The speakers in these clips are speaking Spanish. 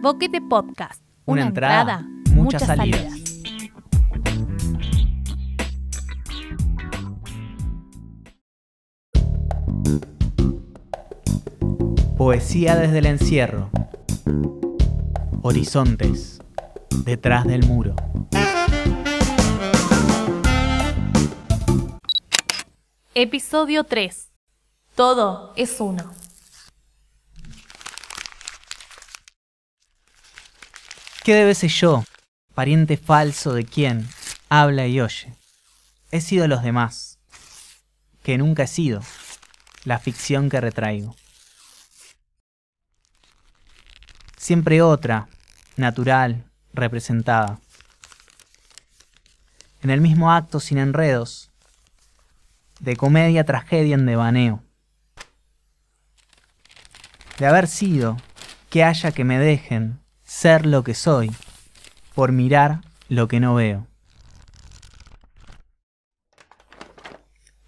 Boquete Podcast. Una entrada, muchas salidas. Poesía desde el encierro. Horizontes. Detrás del muro. Episodio 3. Todo es uno. ¿Qué debe ser yo, pariente falso de quien habla y oye? He sido los demás, que nunca he sido, la ficción que retraigo. Siempre otra, natural, representada. En el mismo acto sin enredos, de comedia tragedia en devaneo. De haber sido, que haya que me dejen, ser lo que soy, por mirar lo que no veo.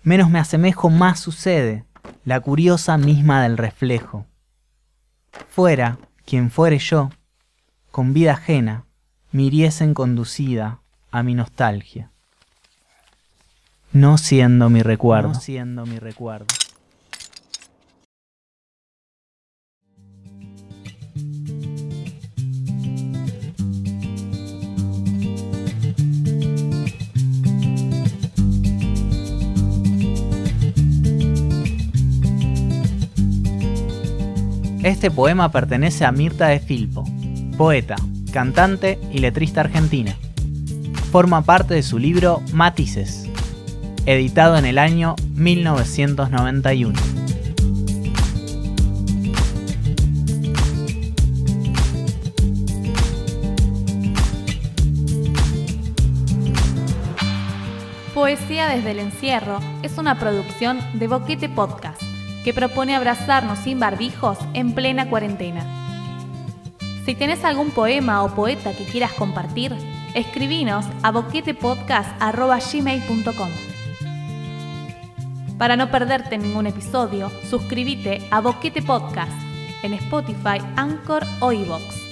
Menos me asemejo, más sucede, la curiosa misma del reflejo. Fuera, quien fuere yo, con vida ajena, miriesen conducida a mi nostalgia. No siendo mi recuerdo. No siendo mi recuerdo. Este poema pertenece a Mirta de Filpo, poeta, cantante y letrista argentina. Forma parte de su libro Matices, editado en el año 1991. Poesía desde el encierro es una producción de Boquete Podcast que propone abrazarnos sin barbijos en plena cuarentena. Si tienes algún poema o poeta que quieras compartir, escribinos a boquetepodcast.gmail.com. Para no perderte ningún episodio, suscríbete a Boquete Podcast en Spotify, Anchor o iVoox.